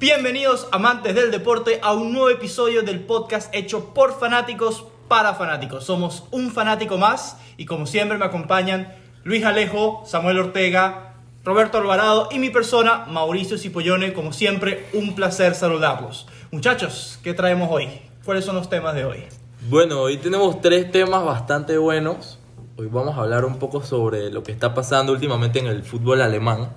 Bienvenidos amantes del deporte a un nuevo episodio del podcast hecho por fanáticos para fanáticos. Somos un fanático más y como siempre me acompañan Luis Alejo, Samuel Ortega, Roberto Alvarado y mi persona Mauricio Cipollone. Como siempre, un placer saludarlos. Muchachos, ¿qué traemos hoy? ¿Cuáles son los temas de hoy? Bueno, hoy tenemos tres temas bastante buenos. Hoy vamos a hablar un poco sobre lo que está pasando últimamente en el fútbol alemán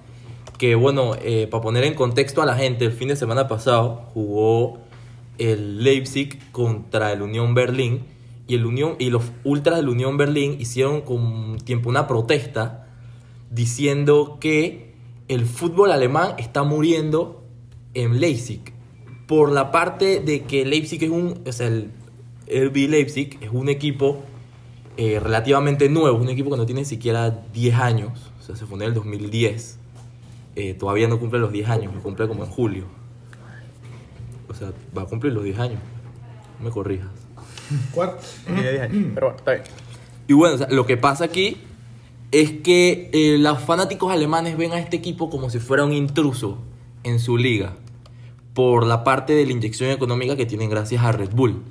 que bueno, eh, para poner en contexto a la gente, el fin de semana pasado jugó el Leipzig contra el Unión Berlín y, el Unión, y los ultras del Unión Berlín hicieron con tiempo una protesta diciendo que el fútbol alemán está muriendo en Leipzig por la parte de que Leipzig es un, o sea, el RB Leipzig es un equipo eh, relativamente nuevo, un equipo que no tiene siquiera 10 años, o sea, se fundó en el 2010 eh, todavía no cumple los 10 años, lo cumple como en julio. O sea, va a cumplir los 10 años. No me corrijas. ¿Cuánto? Tiene 10 años. Pero bueno, está bien. Y bueno, o sea, lo que pasa aquí es que eh, los fanáticos alemanes ven a este equipo como si fuera un intruso en su liga por la parte de la inyección económica que tienen gracias a Red Bull.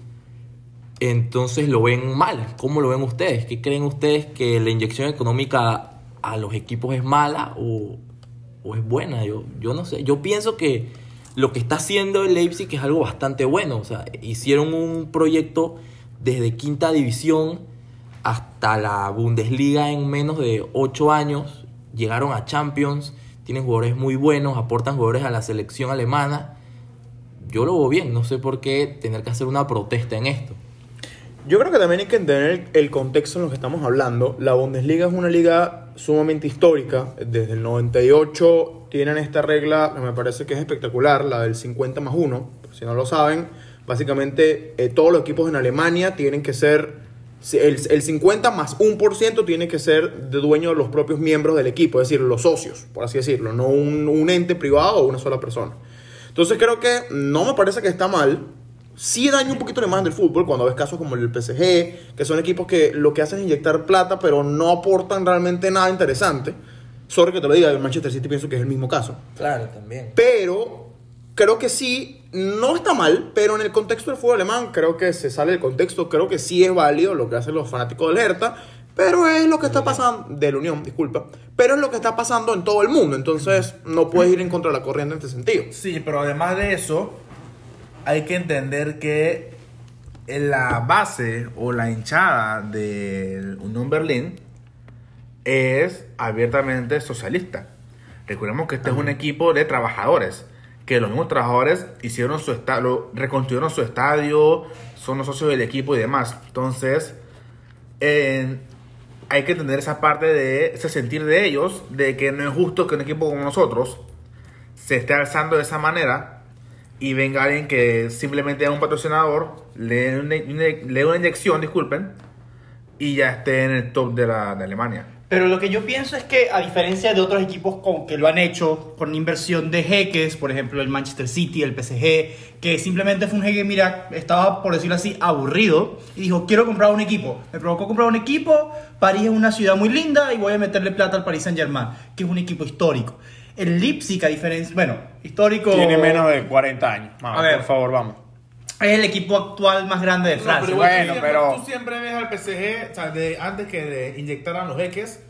Entonces lo ven mal. ¿Cómo lo ven ustedes? ¿Qué creen ustedes que la inyección económica a los equipos es mala o, es buena. Yo, yo no sé. Yo pienso que lo que está haciendo el Leipzig es algo bastante bueno. O sea, hicieron un proyecto desde quinta división hasta la Bundesliga en menos de ocho años. Llegaron a Champions, tienen jugadores muy buenos, aportan jugadores a la selección alemana. Yo lo veo bien, no sé por qué tener que hacer una protesta en esto. Yo creo que también hay que entender el contexto en lo que estamos hablando. La Bundesliga es una liga sumamente histórica. Desde el 98 tienen esta regla que me parece que es espectacular, la del 50 más 1. Si no lo saben, básicamente eh, todos los equipos en Alemania tienen que ser... El, el 50 más 1% tiene que ser de dueño de los propios miembros del equipo, es decir, los socios, por así decirlo, no un ente privado o una sola persona. Entonces creo que no me parece que está mal, sí daña un poquito la imagen del fútbol cuando ves casos como el PSG, que son equipos que lo que hacen es inyectar plata, pero no aportan realmente nada interesante. Sorry que te lo diga, el Manchester City pienso que es el mismo caso. Claro, también. Pero creo que sí, no está mal, pero en el contexto del fútbol alemán creo que se sale del contexto, creo que sí es válido lo que hacen los fanáticos del Hertha, pero es lo que está pasando, de la Unión, disculpa, pero es lo que está pasando en todo el mundo, entonces no puedes ir en contra de la corriente en este sentido. Sí, pero además de eso, hay que entender que la base o la hinchada del Unión Berlín es abiertamente socialista. Recordemos que este es un equipo de trabajadores, que los mismos trabajadores hicieron su estadio, reconstruyeron su estadio, son los socios del equipo y demás. Entonces, eh, hay que entender esa parte de ese sentir de ellos, de que no es justo que un equipo como nosotros se esté alzando de esa manera y venga alguien que simplemente es un patrocinador, le dé una inyección, disculpen, y ya esté en el top de, la, de Alemania. Pero lo que yo pienso es que, a diferencia de otros equipos con, que lo han hecho con inversión de jeques, por ejemplo el Manchester City, el PSG, que simplemente fue un jeque, mira, estaba, por decirlo así, aburrido y dijo, quiero comprar un equipo. Me provocó comprar un equipo, París es una ciudad muy linda y voy a meterle plata al Paris Saint Germain, que es un equipo histórico. El Leipzig, a diferencia, bueno, histórico... Tiene menos de 40 años. Vamos, A ver. por favor, vamos. Es el equipo actual más grande de No, Francia. pero bueno, tú siempre, pero- Tú siempre ves al PSG, o sea, de, antes que de inyectaran los jeques,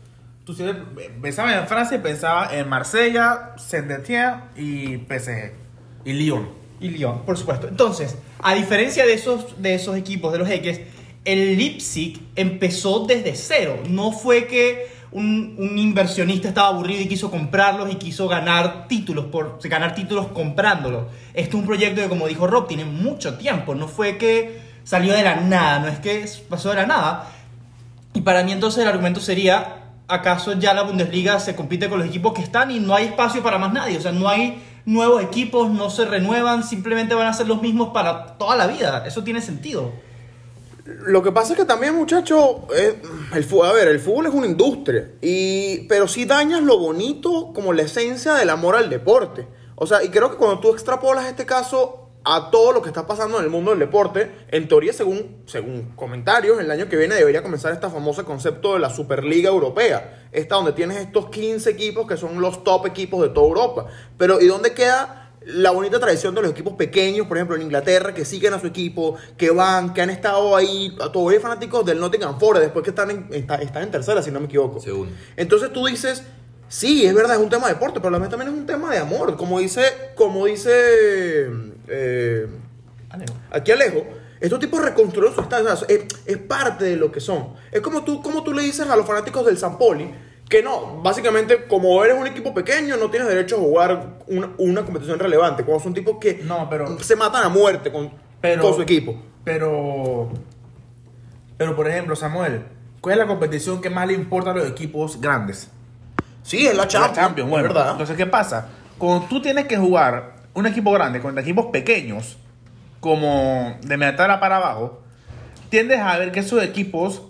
tú siempre pensabas en Francia y pensabas en Marsella, Saint-Étienne y PSG. Y Lyon. y Lyon, por supuesto. Entonces, a diferencia de esos, de esos equipos, de los Jeques, el Leipzig empezó desde cero. No fue que un, inversionista estaba aburrido y quiso comprarlos y quiso ganar títulos, por, ganar títulos comprándolos. Esto es un proyecto que, como dijo Rob, tiene mucho tiempo. No fue que salió de la nada, no es que pasó de la nada. Y para mí entonces el argumento sería, ¿acaso ya la Bundesliga se compite con los equipos que están y no hay espacio para más nadie? O sea, no hay nuevos equipos, no se renuevan, simplemente van a ser los mismos para toda la vida. Eso tiene sentido. Lo que pasa es que también, muchachos, fútbol, a ver, el fútbol es una industria, y, pero sí dañas lo bonito como la esencia del amor al deporte. O sea, y creo que cuando tú extrapolas este caso a todo lo que está pasando en el mundo del deporte. En teoría, según, según comentarios, el año que viene debería comenzar este famoso concepto de la Superliga Europea. Esta donde tienes estos 15 equipos que son los top equipos de toda Europa. Pero ¿y dónde queda la bonita tradición de los equipos pequeños, por ejemplo en Inglaterra, que siguen a su equipo, que van, que han estado ahí, todavía fanáticos del Nottingham Forest, después que están en, está- están en tercera, si no me equivoco. Segundo. Entonces tú dices, sí, es verdad, es un tema de deporte, pero también también es un tema de amor. Como dice, como dice eh, aquí Alejo, estos tipos reconstruyeron su estadio, o sea, es, es parte de lo que son. Es como tú, como tú le dices a los fanáticos del San Poli, que no, básicamente, como eres un equipo pequeño, no tienes derecho a jugar una, una competición relevante. Cuando son tipos que No, pero- se matan a muerte con, Pero, con su equipo. Pero, pero por ejemplo, Samuel, ¿cuál es la competición que más le importa a los equipos grandes? Sí, es la La Champions, bueno. verdad. Entonces, ¿qué pasa? Cuando tú tienes que jugar un equipo grande contra equipos pequeños, como de Meatara para abajo, tiendes a ver que esos equipos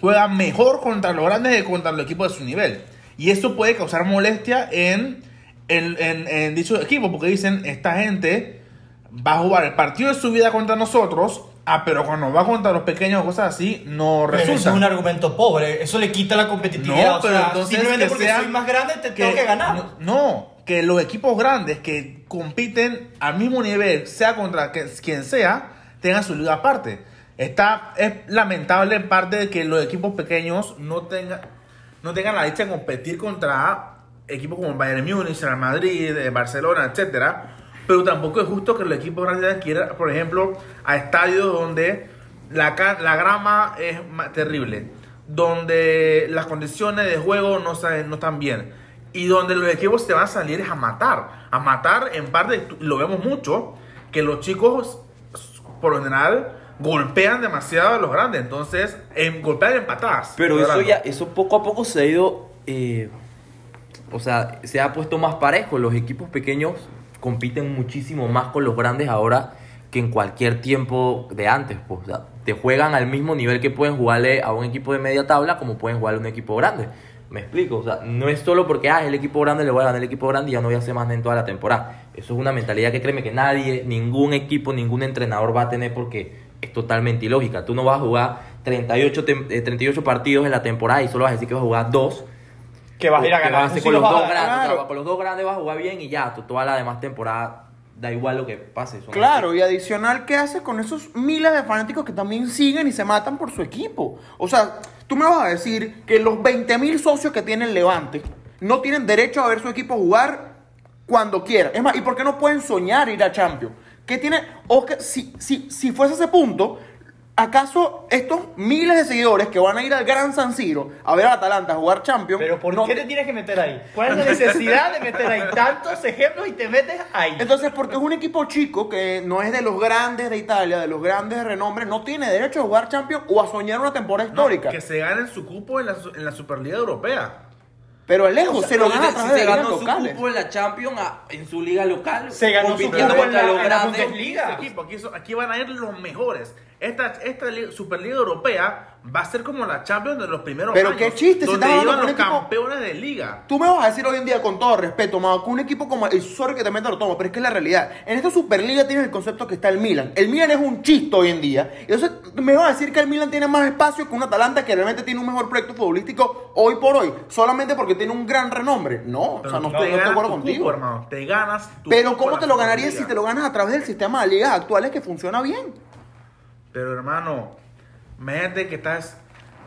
juegan mejor contra los grandes que contra los equipos de su nivel. Y eso puede causar molestia en, en, en, en dichos equipos, porque dicen, esta gente va a jugar el partido de su vida contra nosotros, ah, pero cuando va contra los pequeños o cosas así, no Pero eso resulta. es un argumento pobre. Eso le quita la competitividad. No, o pero sea, entonces simplemente que porque sean- soy más grande te tengo que ganar. No, no, que los equipos grandes que compiten al mismo nivel, sea contra quien sea, tengan su liga aparte. Está, es lamentable en parte de que los equipos pequeños no tengan, no tengan la dicha de competir contra equipos como Bayern Múnich, Real Madrid, eh, Barcelona, etcétera. Pero tampoco es justo que los equipos grandes quieran, por ejemplo, a estadios donde la, la grama es terrible, donde las condiciones de juego no, no están bien y donde los equipos se van a salir a matar. A matar, en parte, lo vemos mucho, que los chicos, por lo general, golpean demasiado a los grandes. Entonces, en, golpean en patadas. Pero eso ya, eso poco a poco se ha ido, eh, o sea, se ha puesto más parejo. Los equipos pequeños compiten muchísimo más con los grandes ahora que en cualquier tiempo de antes. Pues, o sea, te juegan al mismo nivel que pueden jugarle a un equipo de media tabla como pueden jugarle a un equipo grande. Me explico, o sea, no es solo porque ah, el equipo grande le voy a ganar el equipo grande y ya no voy a hacer más en toda la temporada. Eso es una mentalidad que créeme que nadie, ningún equipo, ningún entrenador va a tener porque es totalmente ilógica. Tú no vas a jugar 38, tem- eh, 38 partidos en la temporada y solo vas a decir que vas a jugar dos. que vas a ir a ganar. vas con los dos grandes. con los dos grandes vas a jugar bien y ya. tú- toda la demás temporada da igual lo que pase. son Claro, y adicional, ¿qué hace con esos miles de fanáticos que también siguen y se matan por su equipo? O sea, tú me vas a decir que los 20 mil socios que tiene el Levante no tienen derecho a ver su equipo jugar cuando quieran. Es más, ¿y por qué no pueden soñar ir a Champions? ¿Qué tiene? O que si, si, si fuese ese punto, ¿acaso estos miles de seguidores que van a ir al Gran San Siro a ver al Atalanta jugar Champions? Pero ¿por no qué te tienes que meter ahí? ¿Cuál es la necesidad de meter ahí tantos ejemplos y te metes ahí? Entonces, porque es un equipo chico que no es de los grandes de Italia, de los grandes de renombre, no tiene derecho a jugar Champions o a soñar una temporada No, histórica. que se ganen su cupo en la, en la Superliga Europea. Pero el lejos se lo gana a través de se ganó su locales. cupo en la Champions a- en su liga local. Se ganó su cupo en contra la- los en la grandes. Bundesliga. Aquí, aquí van a ir los mejores. Esta, esta li- Superliga Europea va a ser como la Champions de los primeros Pero años. qué chiste, si donde hablando iban los equipo- campeones de liga. Tú me vas a decir hoy en día, con todo respeto, Mao, que un equipo como el sorry que te meta lo tomo, pero es que es la realidad. En esta Superliga tienes el concepto que está el Milan. El Milan es un chiste hoy en día. Y entonces me vas a decir que el Milan tiene más espacio que un Atalanta que realmente tiene un mejor proyecto futbolístico hoy por hoy, solamente porque tiene un gran renombre. No, o Pero sea, no te no estoy de acuerdo contigo. cupo, hermano. Te ganas tu Pero ¿cómo te lo ganarías si te lo ganas a través del sistema de ligas actuales que funciona bien? Pero hermano, imagínate que estás.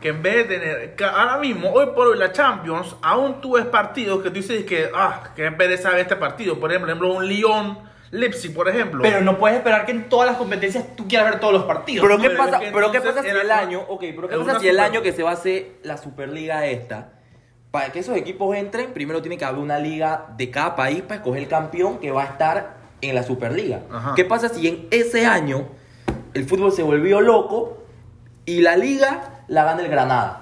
Que en vez de tener. que ahora mismo, hoy por hoy, la Champions, aún tú ves partidos que tú dices que. Ah, que pereza ver este partido. Por ejemplo, un Lyon. Leipzig, por ejemplo. Pero no puedes esperar que en todas las competencias tú quieras ver todos los partidos. Pero qué Pero pasa, pero qué pasa si el una- año, ok, pero qué pasa si el año que se va a hacer la Superliga esta, para que esos equipos entren, primero tiene que haber una liga de cada país para escoger el campeón que va a estar en la Superliga. Ajá. ¿Qué pasa si en ese año el fútbol se volvió loco y la liga la gana el Granada?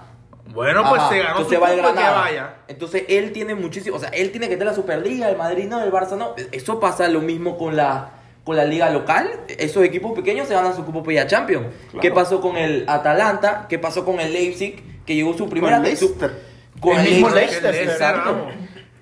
Bueno, pues Ajá, se ganó su entonces va el que Granada. vaya. Entonces él tiene muchísimo, o sea, él tiene que tener la Superliga, el Madrid no, el Barça no. Eso pasa lo mismo con la con la liga local. Esos equipos pequeños se ganan su cupo para ir a Champions. ¿Qué pasó con el Atalanta? ¿Qué pasó con el Leipzig que llegó su primera su- Leicester. con El el mismo Leicester, Leicester, exacto.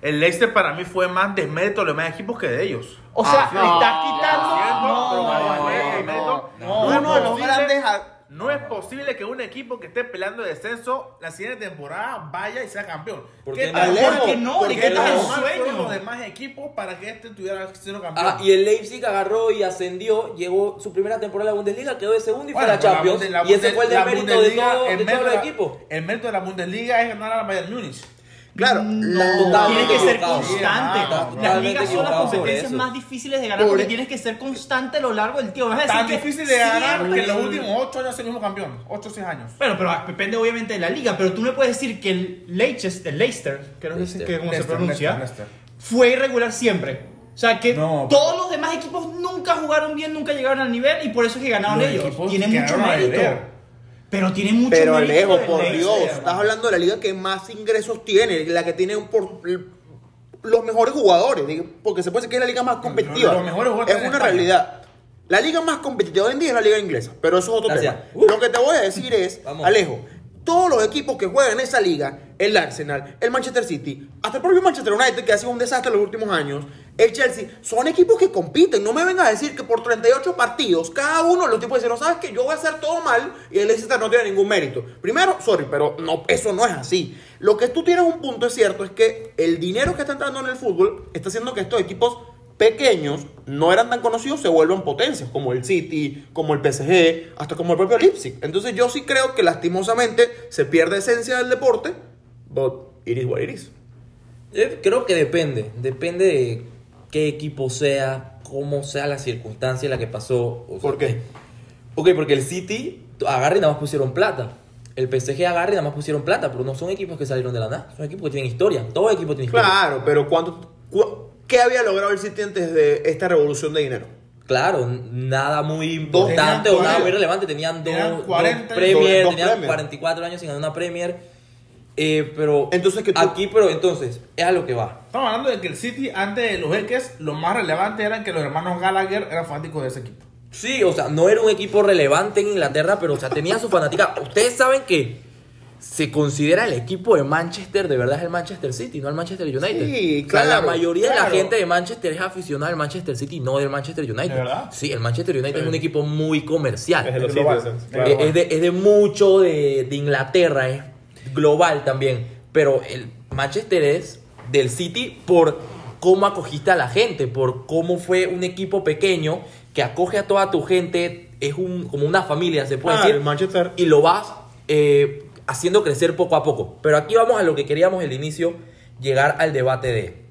El Leicester para mí fue más desmérito de los demás equipos que de ellos. O sea, Ah, le estás quitando. Cierto, No, pero no, Mario no, fue el no, mérito. no. No es Uno de los posible- grandes a- No es posible que un equipo que esté peleando descenso la siguiente temporada vaya y sea campeón. ¿Por ¿Qué Porque no, ¿Por qué el sueño. los demás equipos para que este tuviera sido campeón? Ah, y el Leipzig agarró y ascendió, llegó su primera temporada en la Bundesliga, quedó de segundo y fue Bueno, a la Champions. La y ese fue el la demérito de, Bundesliga, todo, el de mérito todos los equipos. El mérito de la Bundesliga es ganar al Bayern Múnich. Claro, No, tienes que ser constante. Las ligas son las competencias más difíciles de ganar Por- porque tienes que ser constante a lo largo del tiempo. Vas a Tan difícil de ganar que en los últimos 8 años es el mismo campeón. 8 o 6 años. Bueno, pero depende obviamente de la liga. Pero tú me puedes decir que el Leicester, el Leicester, que no sé Leicester. que cómo se pronuncia, Leicester, Leicester. fue irregular siempre. O sea que No, todos los demás equipos nunca jugaron bien, nunca llegaron al nivel y por eso es que ganaron Los ellos. Tiene mucho mérito. Pero tiene mucho Pero. Alejo, por Leicester, Dios, hermano. estás hablando de la liga que más ingresos tiene, la que tiene por- los mejores jugadores, porque se puede decir que es la liga más competitiva. los mejores jugadores es una España. realidad. La liga más competitiva hoy en día es la liga inglesa, pero eso es otro Gracias. tema. Uh. Lo que te voy a decir es, Vamos. Alejo, todos los equipos que juegan en esa liga, el Arsenal, el Manchester City, hasta el propio Manchester United, que ha sido un desastre en los últimos años, el Chelsea, son equipos que compiten. No me vengas a decir que por 38 partidos, cada uno los tipos dicen, no sabes que yo voy a hacer todo mal y el Leicester no tiene ningún mérito. Primero, sorry, pero no, eso no es así. Lo que tú tienes un punto es cierto, es que el dinero que está entrando en el fútbol está haciendo que estos equipos pequeños no eran tan conocidos se vuelvan potencias, como el City, como el PSG, hasta como el propio Leipzig. Entonces yo sí creo que lastimosamente se pierde esencia del deporte, but it is what it is. Eh, Creo que depende, depende de qué equipo sea, cómo sea la circunstancia en la que pasó. o sea, ¿Por qué? Ok, porque el City agarra y nada más pusieron plata. El PSG agarra y nada más pusieron plata, pero no son equipos que salieron de la nada, son equipos que tienen historia. Todo equipo tiene historia. Claro, pero ¿cuánto, cu- ¿qué había logrado el City antes de esta revolución de dinero? Claro, nada muy importante Tenían o nada 40, muy relevante. Tenían dos, tenían dos 40 y Premier, dos tenían Premier. 44 años sin ganar una Premier. Eh, pero Entonces, que tú- aquí, pero entonces, es a lo que va. Estamos hablando de que el City, antes de los Jeques, lo más relevante era que los hermanos Gallagher eran fanáticos de ese equipo. Sí, o sea, no era un equipo relevante en Inglaterra, pero o sea, tenía su fanática. Ustedes saben que se considera el equipo de Manchester, de verdad es el Manchester City, no el Manchester United. Sí, O sea, la claro, mayoría de la claro. gente de Manchester es aficionada al Manchester City, no del Manchester United. ¿De verdad? Sí, el Manchester United es un equipo muy comercial. Es de los claro. es, de, es de mucho de, de Inglaterra, es global también. Pero el Manchester es del City por cómo acogiste a la gente, por cómo fue un equipo pequeño que acoge a toda tu gente, es un, como una familia, se puede Ah, decir. el Manchester. Y lo vas eh, haciendo crecer poco a poco. Pero aquí vamos a lo que queríamos al inicio, llegar al debate de,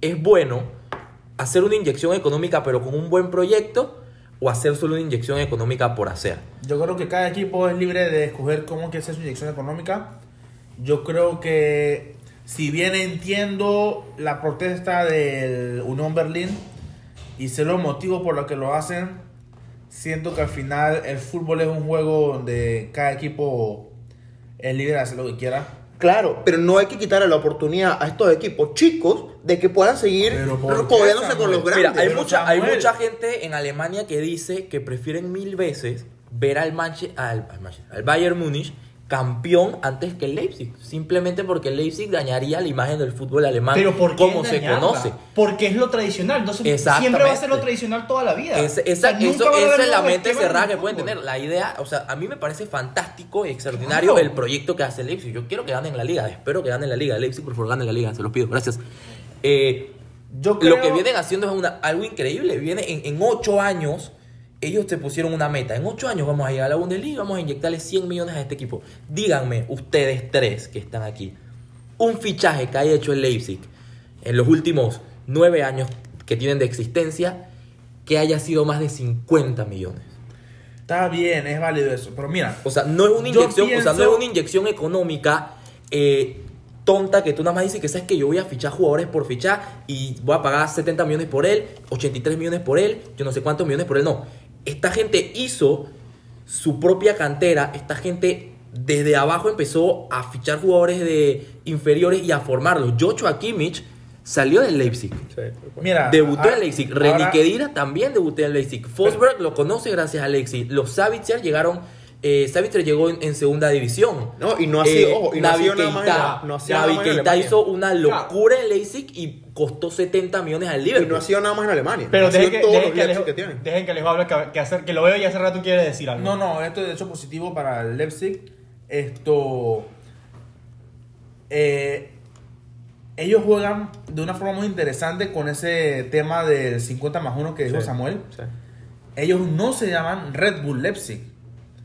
¿es bueno hacer una inyección económica pero con un buen proyecto o hacer solo una inyección económica por hacer? Yo creo que cada equipo es libre de escoger cómo quiere hacer su inyección económica. Yo creo que, si bien entiendo la protesta del Unión Berlín y sé los motivos por los que lo hacen, siento que al final el fútbol es un juego donde cada equipo es libre de hacer lo que quiera. Claro, pero no hay que quitarle la oportunidad a estos equipos chicos de que puedan seguir Pero ¿por qué, codeándose con los grandes. Mira, hay pero mucha, hay mucha gente en Alemania que dice que prefieren mil veces ver al, Manche- al, al Manche- al Bayern Múnich campeón antes que el Leipzig. Simplemente porque el Leipzig dañaría la imagen del fútbol alemán Pero ¿por qué como se conoce. Porque es lo tradicional. Entonces siempre va a ser lo tradicional toda la vida. Es- O sea, esa, eso, es la mente cerrada que pueden tener. La idea, o sea, a mí me parece fantástico y extraordinario Claro. el proyecto que hace el Leipzig. Yo quiero que ganen la liga, espero que ganen la liga. Leipzig, por favor, ganen la liga, se los pido, gracias. Eh, Yo Lo que vienen haciendo es una, algo increíble. Viene en, en ocho años, ellos se pusieron una meta. En ocho años vamos a llegar a la Bundesliga, vamos a inyectarle 100 millones a este equipo. Díganme, ustedes tres que están aquí, un fichaje que haya hecho el Leipzig en los últimos nueve años que tienen de existencia, que haya sido más de 50 millones. Está bien, es válido eso. Pero mira, O sea, no es una inyección, o sea, no pienso- es una inyección económica eh, tonta que tú nada más dices que sabes que yo voy a fichar jugadores por fichar y voy a pagar 70 millones por él, 83 millones por él, yo no sé cuántos millones por él. No. Esta gente hizo su propia cantera, esta gente desde abajo empezó a fichar jugadores de inferiores y a formarlos. Joshua Kimmich salió del Leipzig. mira. Debutó en Leipzig. Reni Kedira también debutó en Leipzig. Forsberg lo conoce gracias a Leipzig. Los Savitzer llegaron eh, Savitzer llegó en, en segunda división. No, y no ha sido- Eh, ojo, y no ha Navi sido nada más en Keita- la- no Navi Keita hizo una locura en Leipzig y costó 70 millones al Y Liverpool. no ha sido nada más en Alemania. Pero sido dejen que, dejen los que, Leipzig Alejo, que tienen. dejen que Alejo hable, que, que hacer, que lo veo y hace rato quiere decir algo. No, no, esto es de hecho positivo para el Leipzig. Esto. eh, ellos juegan de una forma muy interesante con ese tema del 50 más 1 que dijo Sí. Samuel. Sí. Ellos no se llaman Red Bull Leipzig.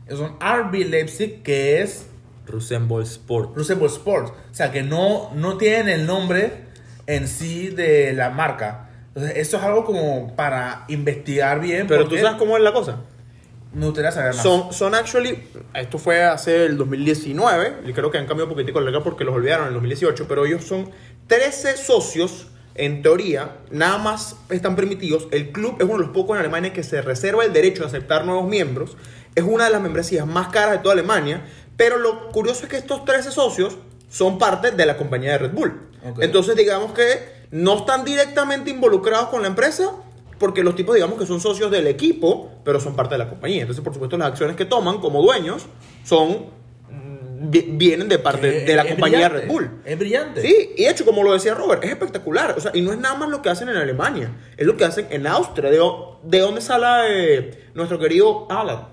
Ellos son RB Leipzig, que es Rosenborg Sport. Rosenborg Sports. O sea, que no, no tienen el nombre en sí de la marca. Entonces, eso es algo como para investigar bien. Pero tú sabes cómo es la cosa. Me gustaría saber más. Son, son actually, esto fue hace el 2019, y creo que han cambiado un poquitico la regla porque los olvidaron en el 2018, pero ellos son 13 socios, en teoría, nada más están permitidos. El club es uno de los pocos en Alemania que se reserva el derecho de aceptar nuevos miembros. Es una de las membresías más caras de toda Alemania, pero lo curioso es que estos 13 socios son parte de la compañía de Red Bull. Entonces, digamos que no están directamente involucrados con la empresa, porque los tipos, digamos que son socios del equipo, pero son parte de la compañía. Entonces, por supuesto, las acciones que toman como dueños son vienen de parte de la compañía Red Bull. Es brillante. Sí, y hecho, como lo decía Robert, es espectacular. O sea, y no es nada más lo que hacen en Alemania, es lo que hacen en Austria. ¿De, de dónde sale eh, nuestro querido Alan?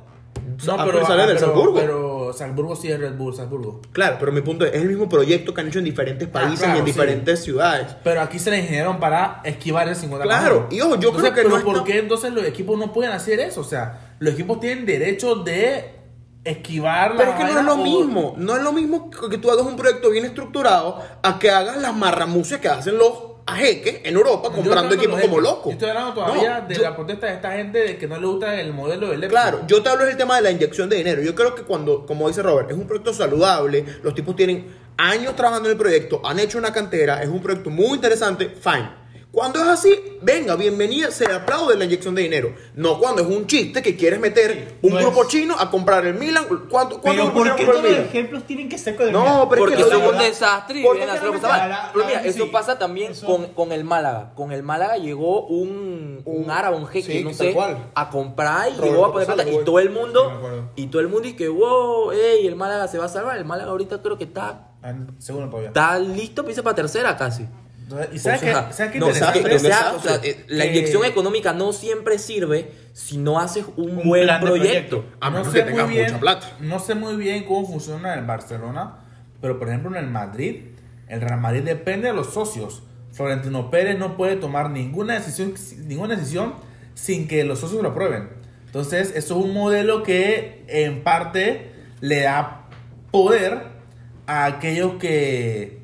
No, Ah, pero, sale ah, del pero, Salzburgo. pero Salzburgo sí es Red Bull, Salzburgo. Claro, pero mi punto es, es el mismo proyecto que han hecho en diferentes países Ah, claro, y en sí. diferentes ciudades. Pero aquí se le ingenieron para esquivar el 50 Claro, y ojo, yo creo que pero no ¿por está- qué entonces los equipos no pueden hacer eso? O sea, los equipos tienen derecho de esquivar Pero es que no es lo mismo, no es lo mismo que tú hagas un proyecto bien estructurado a que hagas las marramucias que hacen los ajeques en Europa comprando equipos como locos. Yo estoy hablando todavía No, de yo- la protesta de esta gente de que no le gusta el modelo del. Claro, yo te hablo del tema de la inyección de dinero. Yo creo que cuando, como dice Robert, es un proyecto saludable, los tipos tienen años trabajando en el proyecto, han hecho una cantera, es un proyecto muy interesante, fine. Cuando es así, venga, bienvenida, se aplaude la inyección de dinero. No cuando es un chiste que quieres meter un no grupo es- chino a comprar el Milan. ¿Cuánto, cuánto Pero ¿por qué todos los ejemplos tienen que ser con el No, Milan? pero es Porque que la son un desastre y ¿por qué vienen a hacer lo que realmente- saben. la- la- Pero mira, la- eso sí. pasa también Eso- con, con el Málaga. Con el Málaga llegó un, un Un- árabe, un jeque, sí, no sé, cual. a comprar y llegó a poner plata. Y todo el mundo, y todo el mundo y que, wow, ey, el Málaga se va a salvar. El Málaga ahorita creo que está, Ah, Seguro todavía. está listo irse para tercera casi. ¿Y sabes O sea, qué, sabes qué no, interesante? que- o sea, desastre. o sea, eh, la Que- inyección económica no siempre sirve si no haces un, Un buen plan de proyecto. proyecto. A menos no que sé muy tengas bien, mucha plata. No sé muy bien cómo funciona en el Barcelona, pero por ejemplo en el Madrid, el Real Madrid depende de los socios. Florentino Pérez no puede tomar ninguna decisión, ninguna decisión sin que los socios lo aprueben. Entonces, eso es un modelo que en parte le da poder a aquellos que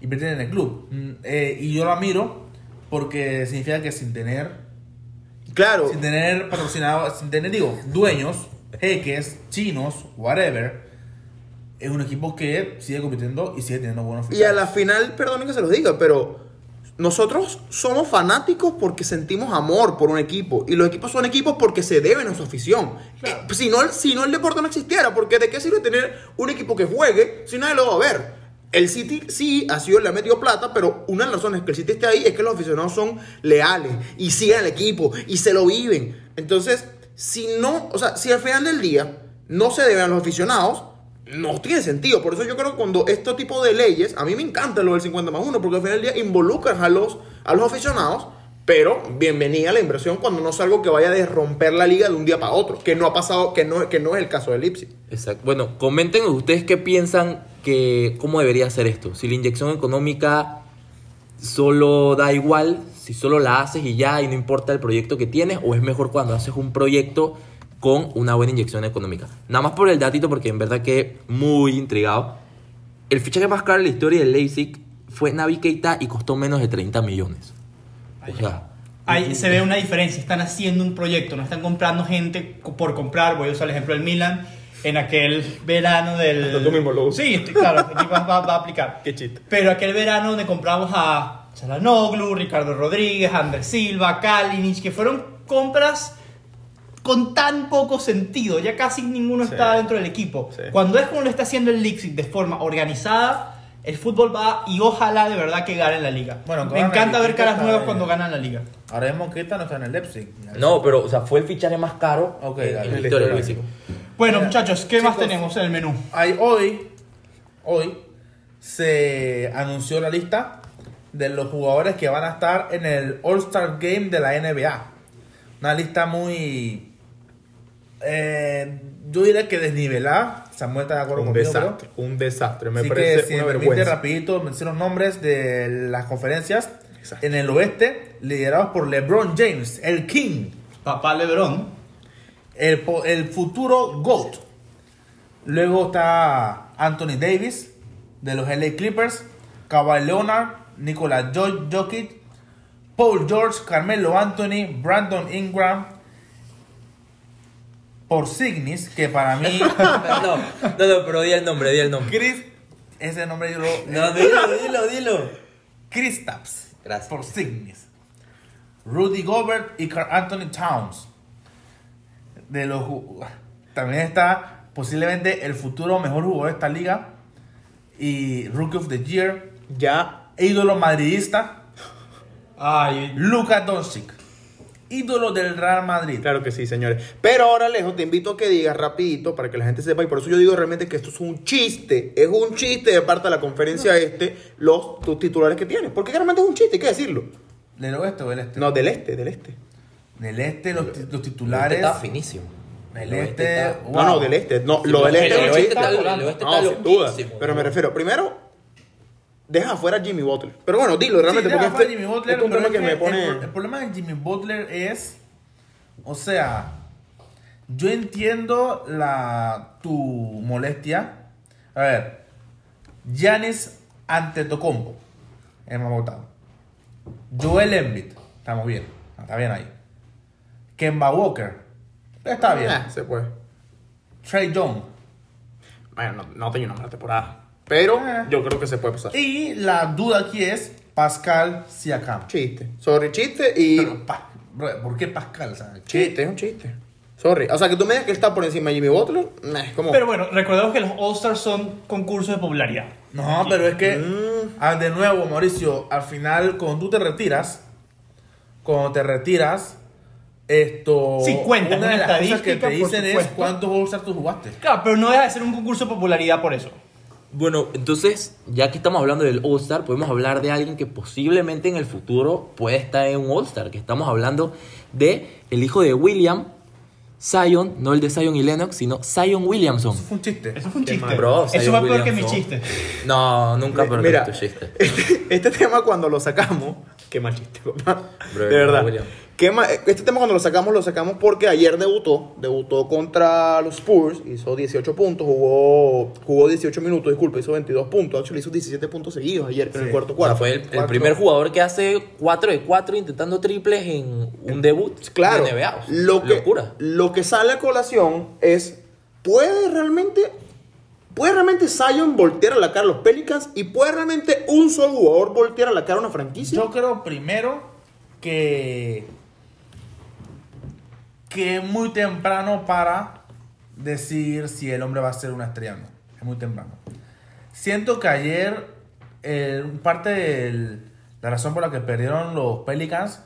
invierten en el club. Mm, eh, y yo lo admiro porque significa que sin tener Claro, sin tener patrocinadores, sin tener, digo, dueños, jeques, chinos, whatever, es un equipo que sigue compitiendo y sigue teniendo buenos Y a fichajes. la final, perdonen que se los diga, pero nosotros somos fanáticos porque sentimos amor por un equipo. Y los equipos son equipos porque se deben a su afición. Eh, si, no, si no, el deporte no existiera. Porque ¿de qué sirve tener un equipo que juegue si nadie lo va a ver? El City sí ha sido, le ha metido plata, pero una de las razones que el City esté ahí es que los aficionados son leales y siguen al equipo y se lo viven. Entonces, si no, o sea, si al final del día no se deben a los aficionados, no tiene sentido. Por eso yo creo que cuando este tipo de leyes, a mí me encanta lo del 50 más 1, porque al final del día involucran a los, a los aficionados, pero bienvenida la inversión cuando no es algo que vaya a romper la liga de un día para otro, que no ha pasado, que no, que no es el caso del Leipzig. Exacto. Bueno, comenten ustedes qué piensan que cómo debería ser esto. Si la inyección económica solo da igual, si solo la haces y ya y no importa el proyecto que tienes, o es mejor cuando haces un proyecto con una buena inyección económica. Nada más por el datito porque en verdad que muy intrigado. El fichaje más caro de la historia del Leipzig fue Navi Keita y costó menos de 30 millones. O sea, Ahí se ve una diferencia. Están haciendo un proyecto, no están comprando gente por comprar. Voy a usar el ejemplo del Milan. En aquel verano del. Hasta tú mismo lo usas. Sí, claro, aquí va, va- va a aplicar. Qué chiste. Pero aquel verano donde compramos a Chalanoglu, Ricardo Rodríguez, Andrés Silva, Kalinic, que fueron compras con tan poco sentido. Ya casi ninguno Sí. está dentro del equipo. Sí. Cuando es como lo está haciendo el Leipzig de forma organizada. El fútbol va y ojalá de verdad que gane la liga. Bueno, Me encanta ver caras nuevas cuando ganan la liga. Ahora mismo Keita no está en el Leipzig. no, pero o sea, fue el fichaje más caro en, en la historia del. Leipzig. Bueno, Mira, muchachos, ¿qué más tenemos en el menú? Hay hoy, hoy se anunció la lista de los jugadores que van a estar en el All-Star Game de la NBA. Una lista muy, eh, yo diría que desnivelada. Samuel está de acuerdo Un conmigo, desastre, un desastre. Me Así que parece si una me permite vergüenza. rapidito menciono los nombres de las conferencias. Exacto. En el oeste, liderados por LeBron James, el King, Papá Lebron. El, el futuro GOAT. Luego está Anthony Davis, de los LA Clippers, Kawhi Leonard, Nikola Jo- Jokic, Paul George, Carmelo Anthony, Brandon Ingram, Porzingis, que para mí, No, no, no, pero di el nombre, di el nombre. Chris, ese nombre yo lo... No, dilo, dilo, dilo. Kristaps. Gracias. Porzingis. Rudy Gobert y Anthony Towns. De los también está posiblemente el futuro mejor jugador de esta liga y Rookie of the Year, Ya, ídolo madridista, Ay, Luka Doncic. Ídolo del Real Madrid. claro que sí, señores. Pero ahora, Alejo, te invito a que digas rapidito para que la gente sepa, y por eso yo digo realmente que esto es un chiste, es un chiste de parte de la conferencia este, los tus titulares que tienes. Porque realmente es un chiste, hay que decirlo. ¿Del oeste o del este? No, del este, del este. Del este, los, los Este titulares. está finísimo. El El este. está- wow. No, no, del este. No, lo del el este es un oeste está- el oeste No, sin duda. Pero me refiero, primero, deja afuera a Jimmy Butler. Pero bueno, dilo realmente, Sí, porque este, Jimmy Butler, este es un es que me el pone... El, problema de Jimmy Butler es, o sea, yo entiendo la tu molestia. A ver, Giannis Antetokounmpo, hemos votado. Joel Embiid, estamos bien, está bien ahí. Kemba Walker, está bien. Ah, se puede. Trey Young. Bueno, no, no tengo una mala temporada. Pero Eh. yo creo que se puede pasar. Y la duda aquí es Pascal Siakam. Chiste. Sorry, chiste y... Pero, pa- bro, ¿por qué Pascal? O sea, ¿qué- Chiste, es un chiste. Sorry. O sea, que tú me digas que él está por encima de Jimmy Butler, nah, es como... Pero bueno, recordemos que los All-Stars son concursos de popularidad. No, pero es que, Mm. ah, de nuevo, Mauricio, al final, cuando tú te retiras, cuando te retiras, esto. Sí, cuenta, Una de las cosas que te dicen es cuántos All-Stars tú jugaste. Claro, pero no deja de ser un concurso de popularidad por eso. Bueno, entonces, ya que estamos hablando del All-Star, podemos hablar de alguien que posiblemente en el futuro puede estar en un All-Star, que estamos hablando de el hijo de William, Zion, no el de Zion y Lennox, sino Zion Williamson. Eso fue un chiste. Eso fue un chiste. Bro, eso Zion fue peor que mi chiste. No, nunca peor que tu chiste. este, este tema cuando lo sacamos, qué mal chiste, papá. Bro, de verdad. Qué este tema cuando lo sacamos, lo sacamos porque ayer debutó, debutó contra los Spurs, hizo 18 puntos, jugó, jugó 18 minutos, disculpe, hizo 22 puntos, actually hizo 17 puntos seguidos ayer en el Sí. cuarto O sea, cuarto. fue el, primer jugador que hace 4 de 4 intentando triples en un debut Claro, de NBA. O sea, lo que, Locura. lo que sale a colación es, ¿puede realmente, puede realmente Zion voltear a la cara a los Pelicans y puede realmente un solo jugador voltear a la cara a una franquicia? Yo creo primero que. que es muy temprano para decir si el hombre va a ser una estrella o no. Es muy temprano. Siento que ayer, eh, parte de la razón por la que perdieron los Pelicans,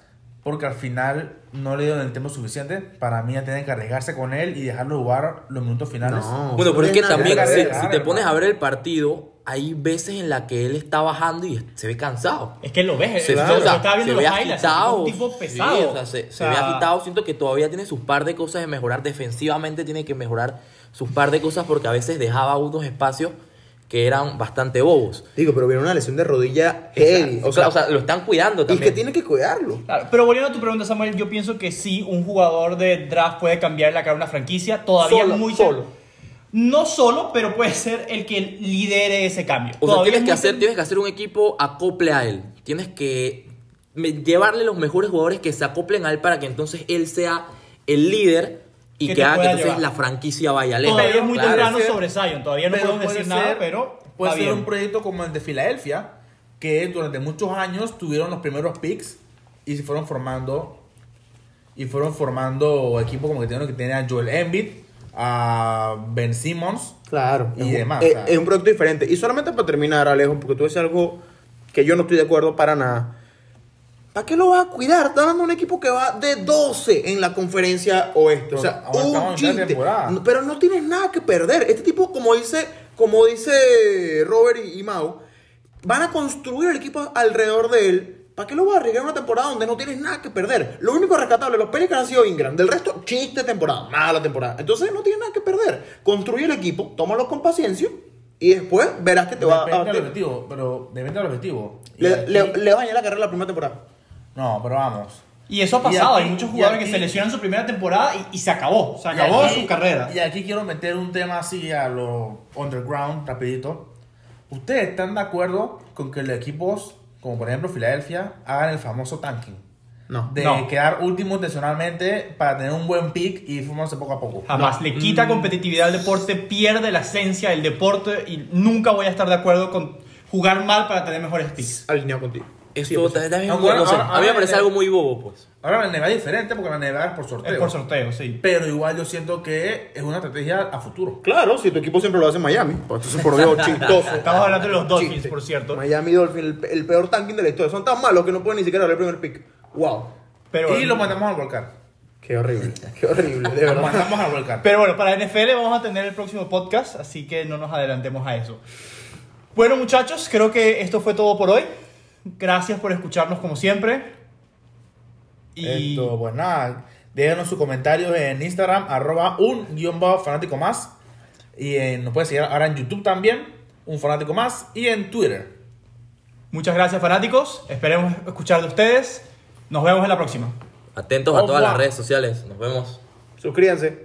porque al final no le dieron el tiempo suficiente, para mí ya tienen que arriesgarse con él y dejarlo jugar los minutos finales. No. Bueno, pero es que también, si, te pones a ver el partido, hay veces en la que él está bajando y se ve cansado. Es que lo ves. Se, o sea, estaba viendo se los ve agitado. Un tipo Sí, pesado. o sea, se, O ve agitado. Siento que todavía tiene sus par de cosas de mejorar. Defensivamente tiene que mejorar sus par de cosas porque a veces dejaba unos espacios que eran bastante bobos. Digo, pero viene una lesión de rodilla heavy. O sea, o sea, lo están cuidando y también. que tiene que cuidarlo. Claro, pero volviendo a tu pregunta, Samuel, yo pienso que sí, un jugador de draft puede cambiar la cara a una franquicia. Todavía Solo, muy solo. No solo, pero puede ser el que lidere ese cambio. O sea, tienes es que, hacer, tienes que hacer un equipo acople a él. Tienes que llevarle los mejores jugadores que se acoplen a él para que entonces él sea el líder y Que haga que pueda entonces llevar. la franquicia vaya lejos. Todavía es muy Claro. temprano ser- sobre Zion. Todavía no podemos decir nada, pero Puede ser bien. un proyecto como el de Filadelfia, que durante muchos años tuvieron los primeros picks y se fueron formando y fueron formando equipos como que tienen que tener a Joel Embiid, a Ben Simmons. Claro. Y es, demás, Es, o sea. es un proyecto diferente. Y solamente para terminar, Alejo, porque tú dices algo que yo no estoy de acuerdo para nada. ¿Para qué lo vas a cuidar? Estás dando un equipo que va de 12 en la conferencia oeste. O sea, un chiste. Pero no tienes nada que perder. Este tipo, como dice, como dice Robert y, y Mau, van a construir el equipo alrededor de él. ¿Para qué lo vas a arriesgar en una temporada donde no tienes nada que perder? Lo único rescatable de los Pelicans ha sido Ingram. Del resto, chiste temporada, mala temporada. Entonces no tienes nada que perder. Construye el equipo, tómalo con paciencia y después verás que te va Depende a... del objetivo, pero depende del objetivo. Le, aquí- le, le va a dañar la carrera la primera temporada. No, pero vamos. Y eso ha pasado. aquí- Hay muchos jugadores aquí- que se lesionan su primera temporada y, y se acabó. Se acabó aquí- su carrera. Y aquí quiero meter un tema así a lo underground, rapidito. ¿Ustedes están de acuerdo con que los equipos, como por ejemplo Filadelfia, hagan el famoso tanking? No. De No. quedar último intencionalmente para tener un buen pick y formarse poco a poco. Jamás. Le Mm. quita competitividad al deporte, pierde la esencia del deporte y nunca voy a estar de acuerdo con jugar mal para tener mejores picks. Alineado contigo. Esto bueno, no sé, ahora- a mí me parece algo muy bobo, pues. Ahora la NBA es diferente porque la NBA es por sorteo. Es por sorteo, sí. Pero igual yo siento que es una estrategia a futuro. Claro, si tu equipo siempre lo hace en Miami. Pues entonces, por Dios, chistoso. Estamos hablando de los Dolphins, Chiste. por cierto. Miami Dolphins, el, el peor tanking de la historia. Son tan malos que no pueden ni siquiera dar el primer pick. Wow. Pero, y lo mandamos al volcar. Qué horrible. Qué horrible, de Lo verdad. mandamos al volcar. pero bueno, para NFL vamos a tener el próximo podcast, así que no nos adelantemos a eso. Bueno, muchachos, creo que esto fue todo por hoy. Gracias por escucharnos como siempre. Y Esto, pues nada, déjenos sus comentarios en Instagram, arroba un guion bajo fanático más. Y en- nos puede seguir ahora en YouTube también, un fanático más. Y en Twitter. muchas gracias, fanáticos. Esperemos escuchar de ustedes. Nos vemos en la próxima. Atentos a todas las redes sociales. Nos vemos. Suscríbanse.